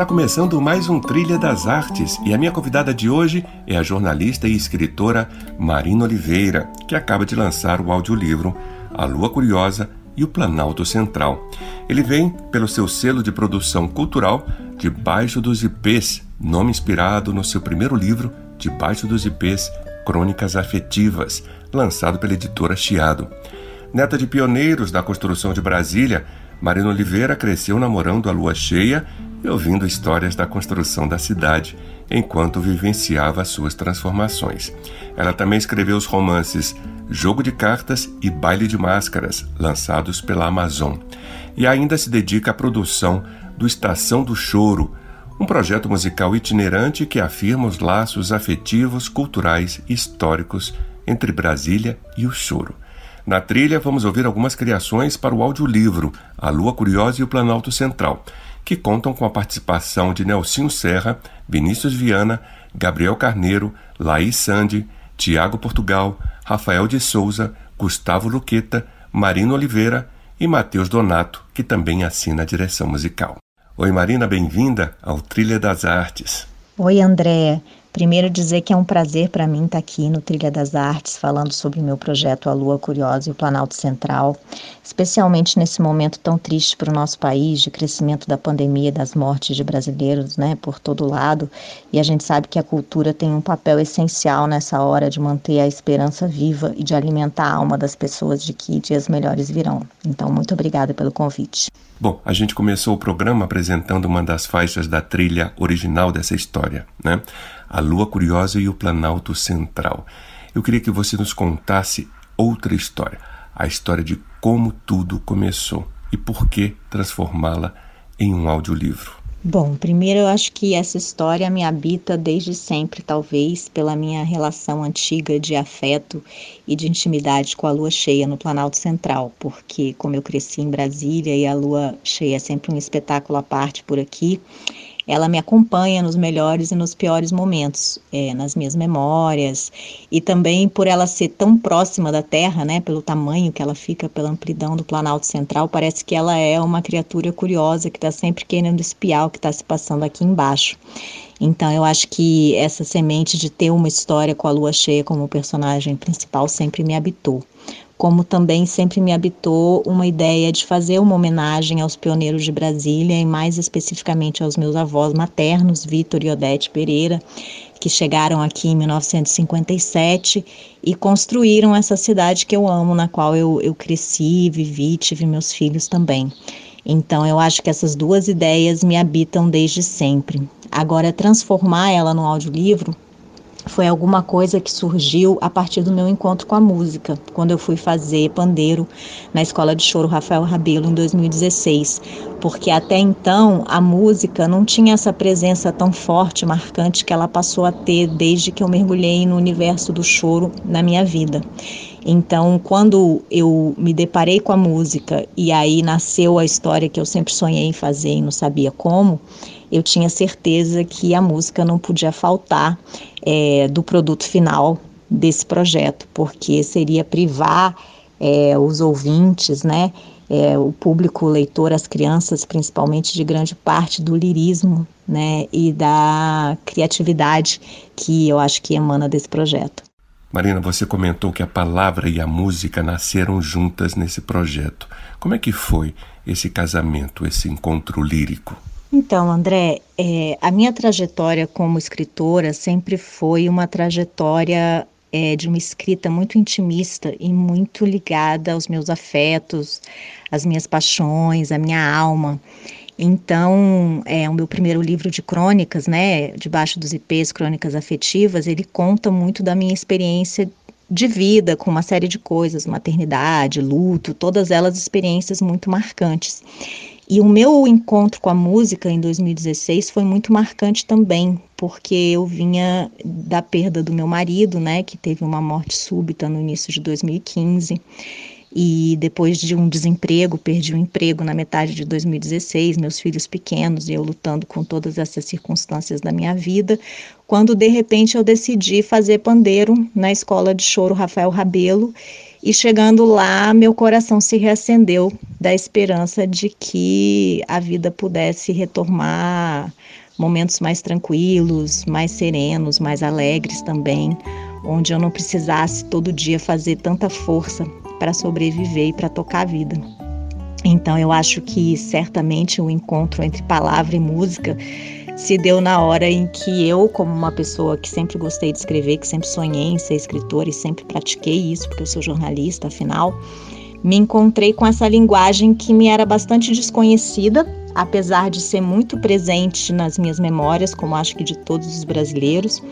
Está começando mais um Trilha das Artes e a minha convidada de hoje é a jornalista e escritora Marina Oliveira, que acaba de lançar o audiolivro A Lua Curiosa e o Planalto Central. Ele vem pelo seu selo de produção cultural Debaixo dos Ipês, nome inspirado no seu primeiro livro Debaixo dos Ipês, Crônicas Afetivas, lançado pela editora Chiado. Neta de pioneiros da construção de Brasília, Marina Oliveira cresceu namorando a lua cheia e ouvindo histórias da construção da cidade enquanto vivenciava suas transformações. Ela também escreveu os romances Jogo de Cartas e Baile de Máscaras, lançados pela Amazon, e ainda se dedica à produção do Estação do Choro, um projeto musical itinerante que afirma os laços afetivos, culturais e históricos entre Brasília e o choro. Na trilha, vamos ouvir algumas criações para o audiolivro A Lua Curiosa e o Planalto Central, que contam com a participação de Nelsinho Serra, Vinícius Viana, Gabriel Carneiro, Laís Sandi, Tiago Portugal, Rafael de Souza, Gustavo Luqueta, Marino Oliveira e Matheus Donato, que também assina a direção musical. Oi Marina, bem-vinda ao Trilha das Artes. Oi André, Primeiro dizer que é um prazer para mim estar tá aqui no Trilha das Artes falando sobre o meu projeto A Lua Curiosa e o Planalto Central, especialmente nesse momento tão triste para o nosso país de crescimento da pandemia, das mortes de brasileiros, né, por todo lado. E a gente sabe que a cultura tem um papel essencial nessa hora de manter a esperança viva e de alimentar a alma das pessoas de que dias melhores virão. Então, muito obrigada pelo convite. Bom, a gente começou o programa apresentando uma das faixas da trilha original dessa história, né? A Lua Curiosa e o Planalto Central. Eu queria que você nos contasse outra história, a história de como tudo começou e por que transformá-la em um audiolivro. Bom, primeiro eu acho que essa história me habita desde sempre, talvez pela minha relação antiga de afeto e de intimidade com a lua cheia no Planalto Central, porque como eu cresci em Brasília e a lua cheia é sempre um espetáculo à parte por aqui, ela me acompanha nos melhores e nos piores momentos, é, nas minhas memórias, e também por ela ser tão próxima da Terra, né, pelo tamanho que ela fica, pela amplidão do Planalto Central, parece que ela é uma criatura curiosa que está sempre querendo espiar o que está se passando aqui embaixo. Então eu acho que essa semente de ter uma história com a lua cheia como personagem principal sempre me habitou como também sempre me habitou uma ideia de fazer uma homenagem aos pioneiros de Brasília e mais especificamente aos meus avós maternos, Vitor e Odete Pereira, que chegaram aqui em 1957 e construíram essa cidade que eu amo, na qual eu, eu cresci, vivi, tive meus filhos também. Então eu acho que essas duas ideias me habitam desde sempre. Agora, transformar ela no audiolivro foi alguma coisa que surgiu a partir do meu encontro com a música, quando eu fui fazer pandeiro na Escola de Choro Rafael Rabelo em 2016, porque até então a música não tinha essa presença tão forte, marcante que ela passou a ter desde que eu mergulhei no universo do choro na minha vida. Então, quando eu me deparei com a música e aí nasceu a história que eu sempre sonhei em fazer e não sabia como, eu tinha certeza que a música não podia faltar é, do produto final desse projeto, porque seria privar é, os ouvintes, né, é, o público leitor, as crianças, principalmente, de grande parte do lirismo né, e da criatividade que eu acho que emana desse projeto. Marina, você comentou que a palavra e a música nasceram juntas nesse projeto. Como é que foi esse casamento, esse encontro lírico? Então, André, é, a minha trajetória como escritora sempre foi uma trajetória é, de uma escrita muito intimista e muito ligada aos meus afetos, às minhas paixões, à minha alma. Então, é, o meu primeiro livro de crônicas, né, Debaixo dos IPs, Crônicas Afetivas, ele conta muito da minha experiência de vida com uma série de coisas, maternidade, luto, todas elas experiências muito marcantes. E o meu encontro com a música em 2016 foi muito marcante também, porque eu vinha da perda do meu marido, né, que teve uma morte súbita no início de 2015. E depois de um desemprego, perdi o emprego na metade de 2016, meus filhos pequenos e eu lutando com todas essas circunstâncias da minha vida, quando de repente eu decidi fazer pandeiro na escola de choro Rafael Rabelo e chegando lá, meu coração se reacendeu da esperança de que a vida pudesse retomar momentos mais tranquilos, mais serenos, mais alegres também, onde eu não precisasse todo dia fazer tanta força para sobreviver e para tocar a vida. Então eu acho que certamente o encontro entre palavra e música se deu na hora em que eu, como uma pessoa que sempre gostei de escrever, que sempre sonhei em ser escritora e sempre pratiquei isso, porque eu sou jornalista, afinal, me encontrei com essa linguagem que me era bastante desconhecida, apesar de ser muito presente nas minhas memórias, como acho que de todos os brasileiros,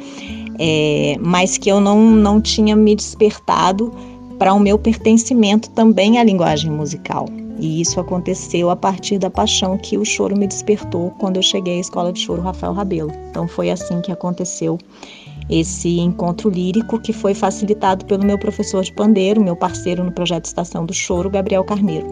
é, mas que eu não, não tinha me despertado para o meu pertencimento também à linguagem musical. E isso aconteceu a partir da paixão que o choro me despertou quando eu cheguei à escola de choro Rafael Rabelo. Então foi assim que aconteceu esse encontro lírico que foi facilitado pelo meu professor de pandeiro, meu parceiro no projeto Estação do Choro, Gabriel Carneiro.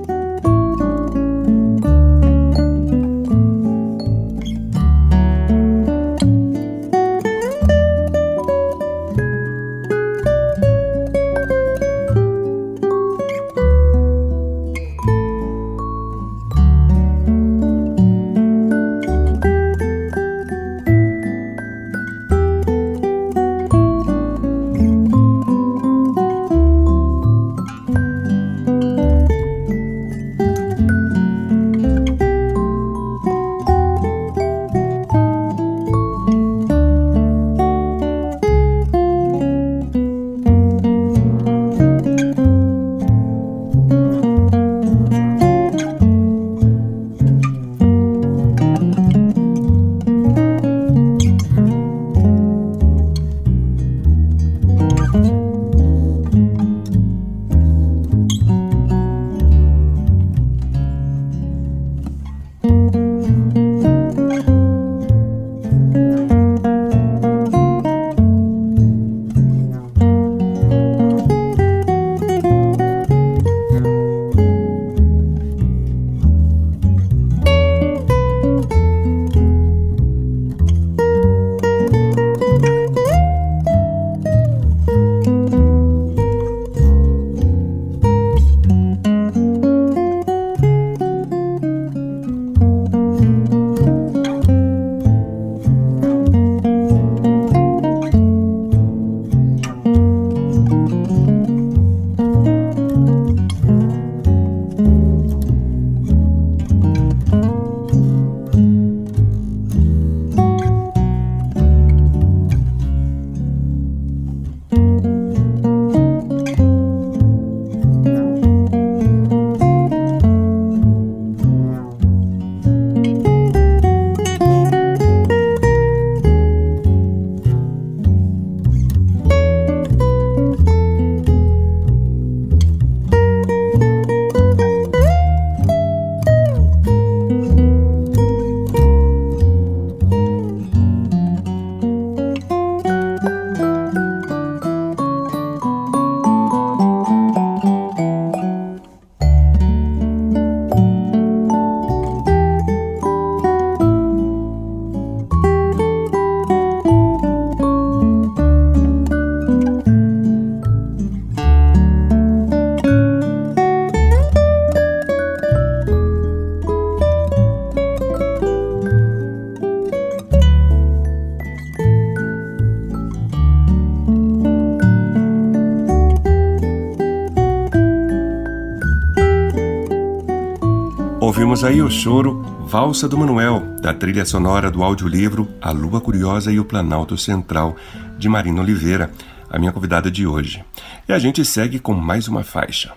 Aí o choro Valsa do Manuel, da trilha sonora do audiolivro A Lua Curiosa e o Planalto Central, de Marina Oliveira, a minha convidada de hoje. E a gente segue com mais uma faixa.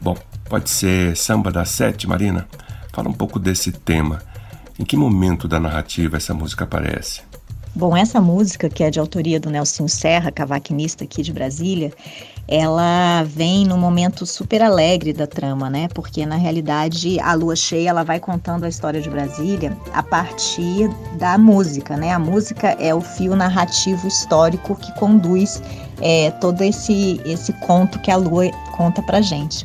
Bom, pode ser Samba da Sete, Marina? Fala um pouco desse tema. Em que momento da narrativa essa música aparece? Bom, essa música, que é de autoria do Nelson Serra, cavaquinista aqui de Brasília, ela vem num momento super alegre da trama, né? Porque na realidade a lua cheia ela vai contando a história de Brasília a partir da música, né? A música é o fio narrativo histórico que conduz é, todo esse esse conto que a lua conta pra gente.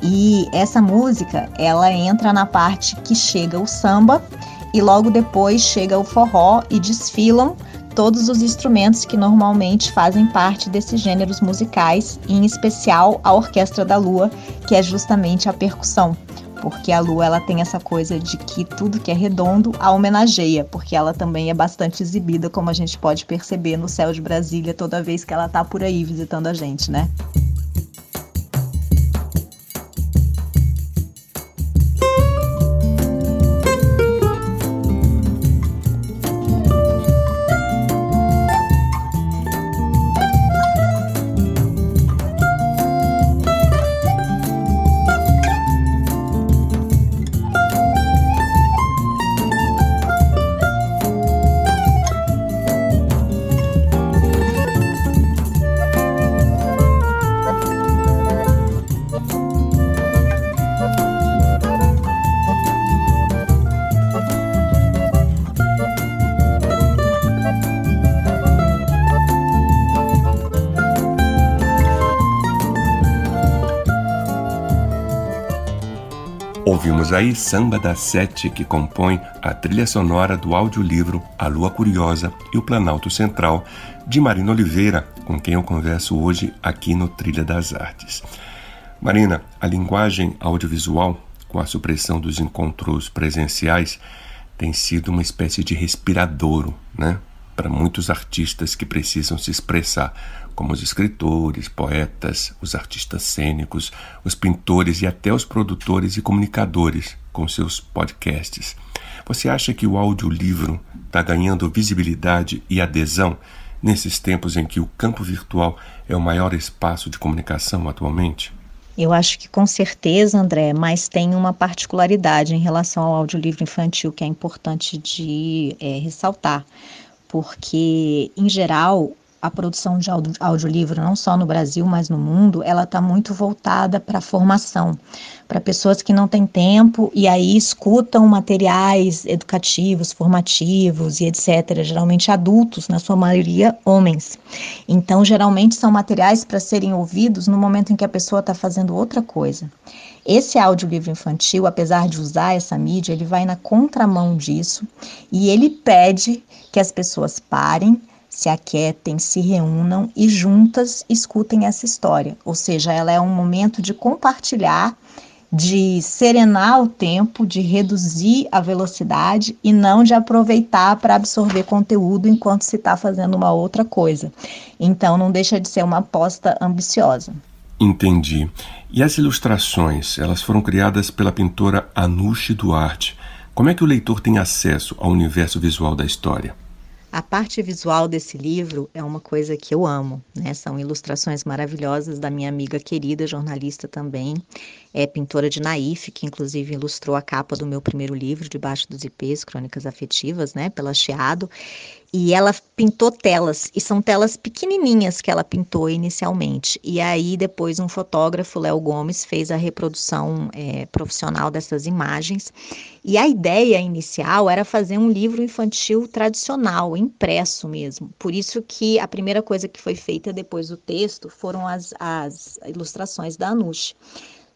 E essa música ela entra na parte que chega o samba e logo depois chega o forró e desfilam todos os instrumentos que normalmente fazem parte desses gêneros musicais, em especial a Orquestra da Lua, que é justamente a percussão. Porque a lua ela tem essa coisa de que tudo que é redondo a homenageia, porque ela também é bastante exibida, como a gente pode perceber no céu de Brasília toda vez que ela está por aí visitando a gente, né? Ouvimos aí Samba da Sete, que compõe a trilha sonora do audiolivro A Lua Curiosa e o Planalto Central, de Marina Oliveira, com quem eu converso hoje aqui no Trilha das Artes. Marina, a linguagem audiovisual, com a supressão dos encontros presenciais, tem sido uma espécie de respiradouro, né? Para muitos artistas que precisam se expressar como os escritores, poetas, os artistas cênicos, os pintores e até os produtores e comunicadores com seus podcasts. Você acha que o audiolivro está ganhando visibilidade e adesão nesses tempos em que o campo virtual é o maior espaço de comunicação atualmente? Eu acho que com certeza, André, mas tem uma particularidade em relação ao audiolivro infantil que é importante de é, ressaltar, porque, em geral, a produção de audiolivro, não só no Brasil, mas no mundo, ela está muito voltada para a formação, para pessoas que não têm tempo e aí escutam materiais educativos, formativos e etc. Geralmente adultos, na sua maioria homens. Então, geralmente são materiais para serem ouvidos no momento em que a pessoa está fazendo outra coisa. Esse audiolivro infantil, apesar de usar essa mídia, ele vai na contramão disso e ele pede que as pessoas parem se aquietem, se reúnam e juntas escutem essa história. Ou seja, ela é um momento de compartilhar, de serenar o tempo, de reduzir a velocidade e não de aproveitar para absorver conteúdo enquanto se está fazendo uma outra coisa. Então, não deixa de ser uma aposta ambiciosa. Entendi. E as ilustrações, elas foram criadas pela pintora Anushi Duarte. Como é que o leitor tem acesso ao universo visual da história? A parte visual desse livro é uma coisa que eu amo, né? São ilustrações maravilhosas da minha amiga querida, jornalista também, é pintora de naif, que inclusive ilustrou a capa do meu primeiro livro, Debaixo dos IPs, Crônicas Afetivas, né, pela Chiado. E ela pintou telas, e são telas pequenininhas que ela pintou inicialmente. E aí, depois, um fotógrafo, Léo Gomes, fez a reprodução é, profissional dessas imagens. E a ideia inicial era fazer um livro infantil tradicional, impresso mesmo. Por isso que a primeira coisa que foi feita depois do texto foram as, as ilustrações da Anush.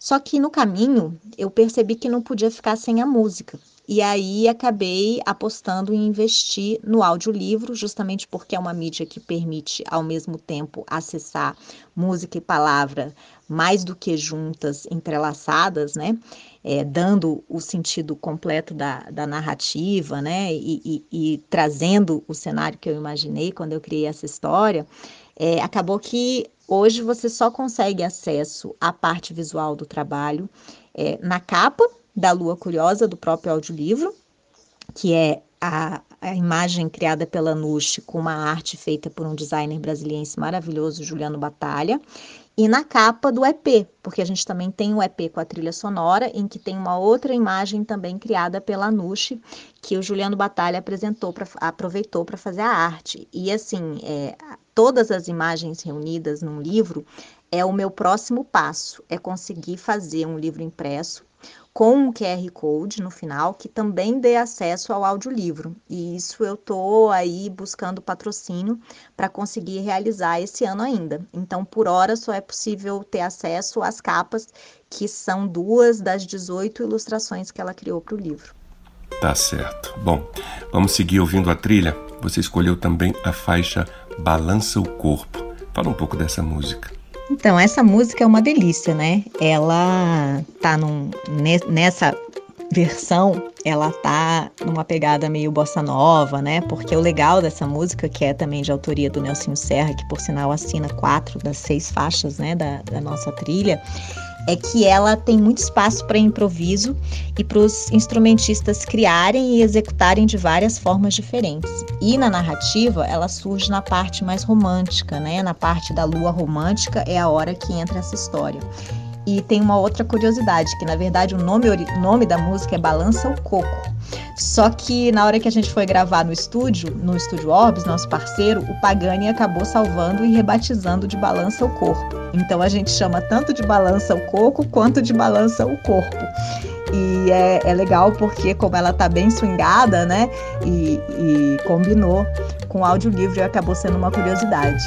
Só que no caminho eu percebi que não podia ficar sem a música. E aí acabei apostando em investir no audiolivro, justamente porque é uma mídia que permite ao mesmo tempo acessar música e palavra mais do que juntas, entrelaçadas, né? É, dando o sentido completo da, da narrativa, né? E, e, e, trazendo o cenário que eu imaginei quando eu criei essa história. É, acabou que hoje você só consegue acesso à parte visual do trabalho é, na capa da Lua Curiosa, do próprio audiolivro, que é a, a imagem criada pela Nush com uma arte feita por um designer brasiliense maravilhoso, Juliano Batalha, e na capa do EP, porque a gente também tem um EP com a trilha sonora, em que tem uma outra imagem também criada pela Nushi, que o Juliano Batalha apresentou pra, aproveitou para fazer a arte. E assim, é, todas as imagens reunidas num livro é o meu próximo passo, é conseguir fazer um livro impresso com um QR Code no final, que também dê acesso ao audiolivro. E isso eu estou aí buscando patrocínio para conseguir realizar esse ano ainda. Então, por hora, só é possível ter acesso às capas, que são duas das 18 ilustrações que ela criou para o livro. Tá certo. Bom, vamos seguir ouvindo a trilha. Você escolheu também a faixa Balança o Corpo. Fala um pouco dessa música. Então, essa música é uma delícia, né? Ela tá num, nessa versão, ela tá numa pegada meio bossa nova, né? Porque o legal dessa música, que é também de autoria do Nelson Serra, que por sinal assina quatro das seis faixas, né, da, da nossa trilha, é que ela tem muito espaço para improviso e para os instrumentistas criarem e executarem de várias formas diferentes. E na narrativa, ela surge na parte mais romântica, né? Na parte da lua romântica é a hora que entra essa história. E tem uma outra curiosidade, que na verdade o nome, o nome da música é Balança o Coco. Só que na hora que a gente foi gravar no estúdio, no estúdio Orbs, nosso parceiro, o Pagani acabou salvando e rebatizando de Balança o Corpo. Então a gente chama tanto de Balança o Coco quanto de Balança o Corpo. E é, é legal porque, como ela tá bem swingada, né? E, e combinou com o audiolivro e acabou sendo uma curiosidade.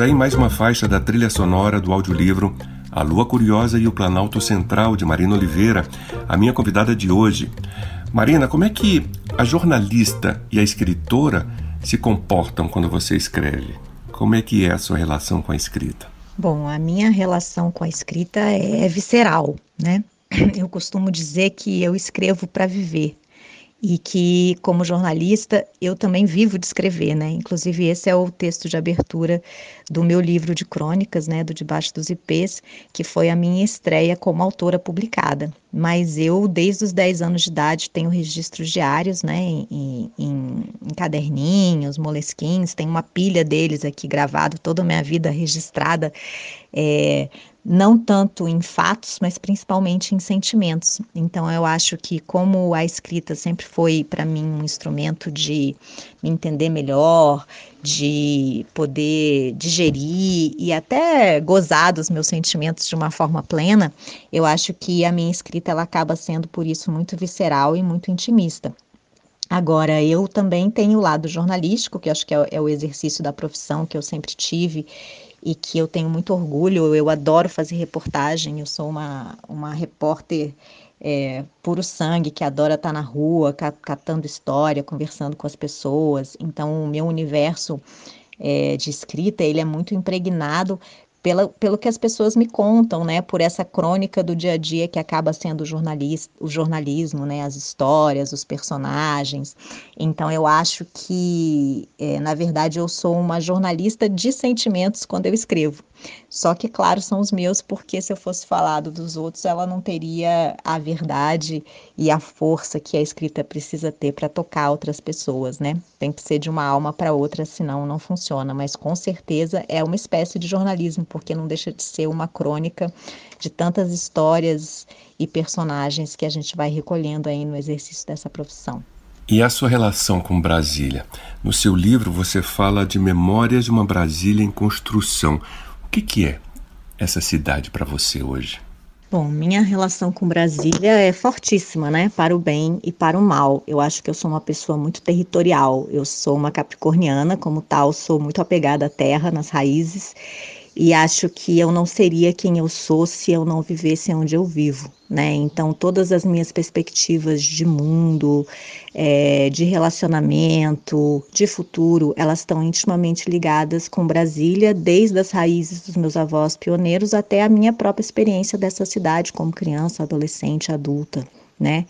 Aí mais uma faixa da trilha sonora do audiolivro A Lua Curiosa e o Planalto Central, de Marina Oliveira, a minha convidada de hoje. Marina, como é que a jornalista e a escritora se comportam quando você escreve? Como é que é a sua relação com a escrita? Bom, a minha relação com a escrita é visceral, né? Eu costumo dizer que eu escrevo para viver e que, como jornalista, eu também vivo de escrever, né? Inclusive, esse é o texto de abertura do meu livro de crônicas, né? Do Debaixo dos IPs, que foi a minha estreia como autora publicada. Mas eu, desde os 10 anos de idade, tenho registros diários, né? Em, em, em caderninhos, moleskins, tem uma pilha deles aqui gravado, toda a minha vida registrada. É, não tanto em fatos, mas principalmente em sentimentos. Então eu acho que como a escrita sempre foi para mim um instrumento de me entender melhor, de poder digerir e até gozar dos meus sentimentos de uma forma plena, eu acho que a minha escrita ela acaba sendo por isso muito visceral e muito intimista. Agora, eu também tenho o lado jornalístico, que acho que é, é o exercício da profissão que eu sempre tive e que eu tenho muito orgulho. Eu adoro fazer reportagem, eu sou uma, uma repórter é, puro sangue, que adora estar na rua, catando história, conversando com as pessoas. Então, o meu universo é, de escrita, ele é muito impregnado pela, pelo que as pessoas me contam, né, por essa crônica do dia a dia que acaba sendo o, jornalista, o jornalismo, né, as histórias, os personagens. Então eu acho que, é, na verdade, eu sou uma jornalista de sentimentos quando eu escrevo. Só que, claro, são os meus, porque se eu fosse falado dos outros, ela não teria a verdade e a força que a escrita precisa ter para tocar outras pessoas, né? Tem que ser de uma alma para outra, senão não funciona. Mas com certeza é uma espécie de jornalismo, porque não deixa de ser uma crônica de tantas histórias e personagens que a gente vai recolhendo aí no exercício dessa profissão. E a sua relação com Brasília? No seu livro você fala de Memórias de uma Brasília em Construção. O que, que é essa cidade para você hoje? Bom, minha relação com Brasília é fortíssima, né? Para o bem e para o mal. Eu acho que eu sou uma pessoa muito territorial. Eu sou uma capricorniana, como tal, sou muito apegada à terra, nas raízes e acho que eu não seria quem eu sou se eu não vivesse onde eu vivo, né? Então, todas as minhas perspectivas de mundo, é, de relacionamento, de futuro, elas estão intimamente ligadas com Brasília, desde as raízes dos meus avós pioneiros até a minha própria experiência dessa cidade como criança, adolescente, adulta, né?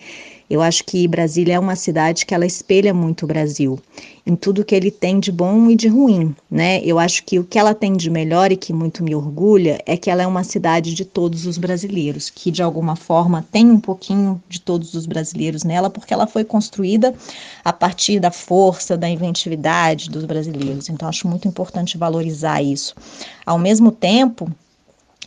Eu acho que Brasília é uma cidade que ela espelha muito o Brasil, em tudo que ele tem de bom e de ruim, né? Eu acho que o que ela tem de melhor e que muito me orgulha é que ela é uma cidade de todos os brasileiros, que de alguma forma tem um pouquinho de todos os brasileiros nela, porque ela foi construída a partir da força, da inventividade dos brasileiros. Então acho muito importante valorizar isso. Ao mesmo tempo,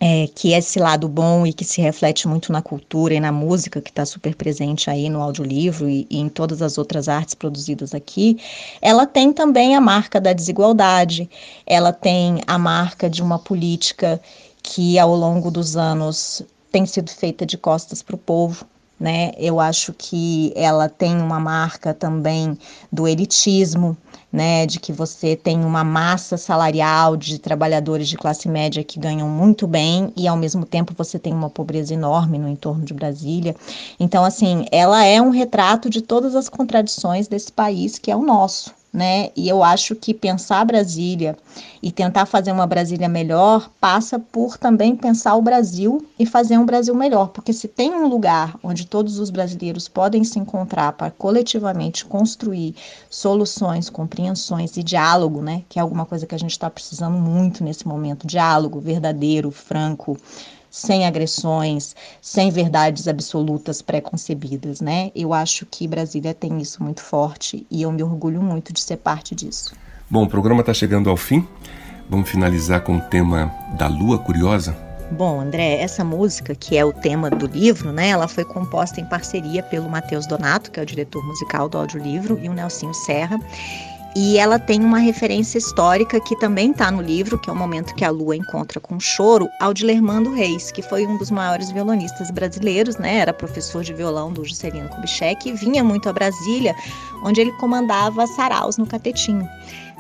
é, que é esse lado bom e que se reflete muito na cultura e na música, que está super presente aí no audiolivro e, e em todas as outras artes produzidas aqui, ela tem também a marca da desigualdade, ela tem a marca de uma política que ao longo dos anos tem sido feita de costas para o povo, né? Eu acho que ela tem uma marca também do elitismo, né, de que você tem uma massa salarial de trabalhadores de classe média que ganham muito bem e ao mesmo tempo você tem uma pobreza enorme no entorno de Brasília. Então, assim, ela é um retrato de todas as contradições desse país que é o nosso né? E eu acho que pensar Brasília e tentar fazer uma Brasília melhor passa por também pensar o Brasil e fazer um Brasil melhor, porque se tem um lugar onde todos os brasileiros podem se encontrar para coletivamente construir soluções, compreensões e diálogo, né? Que é alguma coisa que a gente está precisando muito nesse momento, diálogo verdadeiro, franco sem agressões, sem verdades absolutas preconcebidas, né? Eu acho que Brasília tem isso muito forte e eu me orgulho muito de ser parte disso. Bom, o programa está chegando ao fim. Vamos finalizar com o tema da Lua Curiosa. Bom, André, essa música, que é o tema do livro, né, ela foi composta em parceria pelo Matheus Donato, que é o diretor musical do audiolivro, e o Nelsinho Serra. E ela tem uma referência histórica que também está no livro, que é o momento que a lua encontra com choro, ao Dilermando Reis, que foi um dos maiores violonistas brasileiros, né? Era professor de violão do Juscelino Kubitschek e vinha muito a Brasília, onde ele comandava saraus no Catetinho.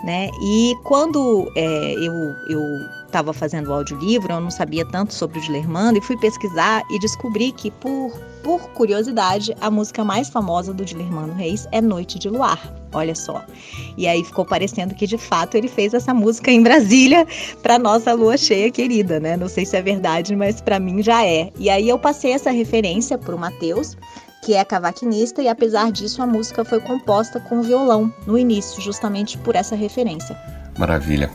Né? E quando é, eu, eu estava fazendo o audiolivro, eu não sabia tanto sobre o Dilermando e fui pesquisar e descobri que, por, por curiosidade, a música mais famosa do Dilermando Reis é Noite de Luar. Olha só. E aí ficou parecendo que de fato ele fez essa música em Brasília para nossa lua cheia querida, né? Não sei se é verdade, mas para mim já é. E aí eu passei essa referência para o Matheus que é cavaquinista, e apesar disso a música foi composta com violão no início, justamente por essa referência. Maravilha.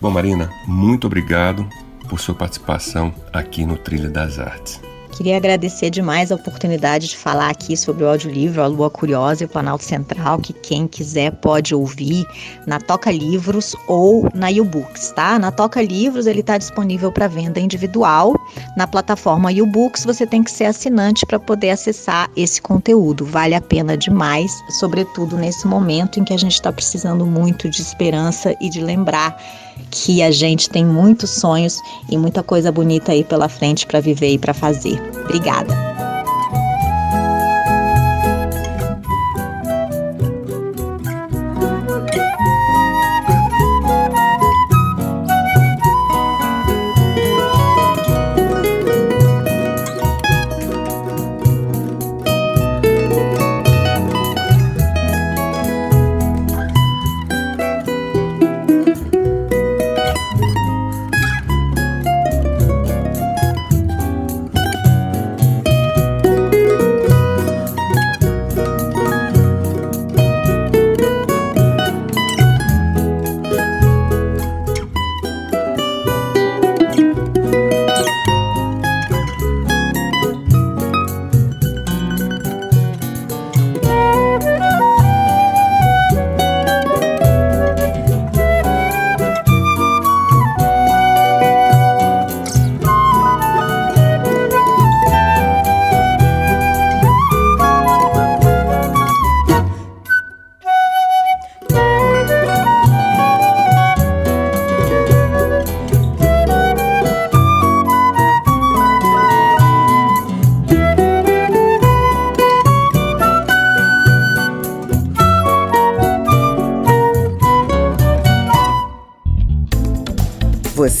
Bom, Marina, muito obrigado por sua participação aqui no Trilha das Artes. Queria agradecer demais a oportunidade de falar aqui sobre o audiolivro A Lua Curiosa e o Planalto Central, que quem quiser pode ouvir na Toca Livros ou na YouBooks, tá? Na Toca Livros ele está disponível para venda individual. Na plataforma YouBooks você tem que ser assinante para poder acessar esse conteúdo. Vale a pena demais, sobretudo nesse momento em que a gente está precisando muito de esperança e de lembrar que a gente tem muitos sonhos e muita coisa bonita aí pela frente para viver e para fazer. Obrigada.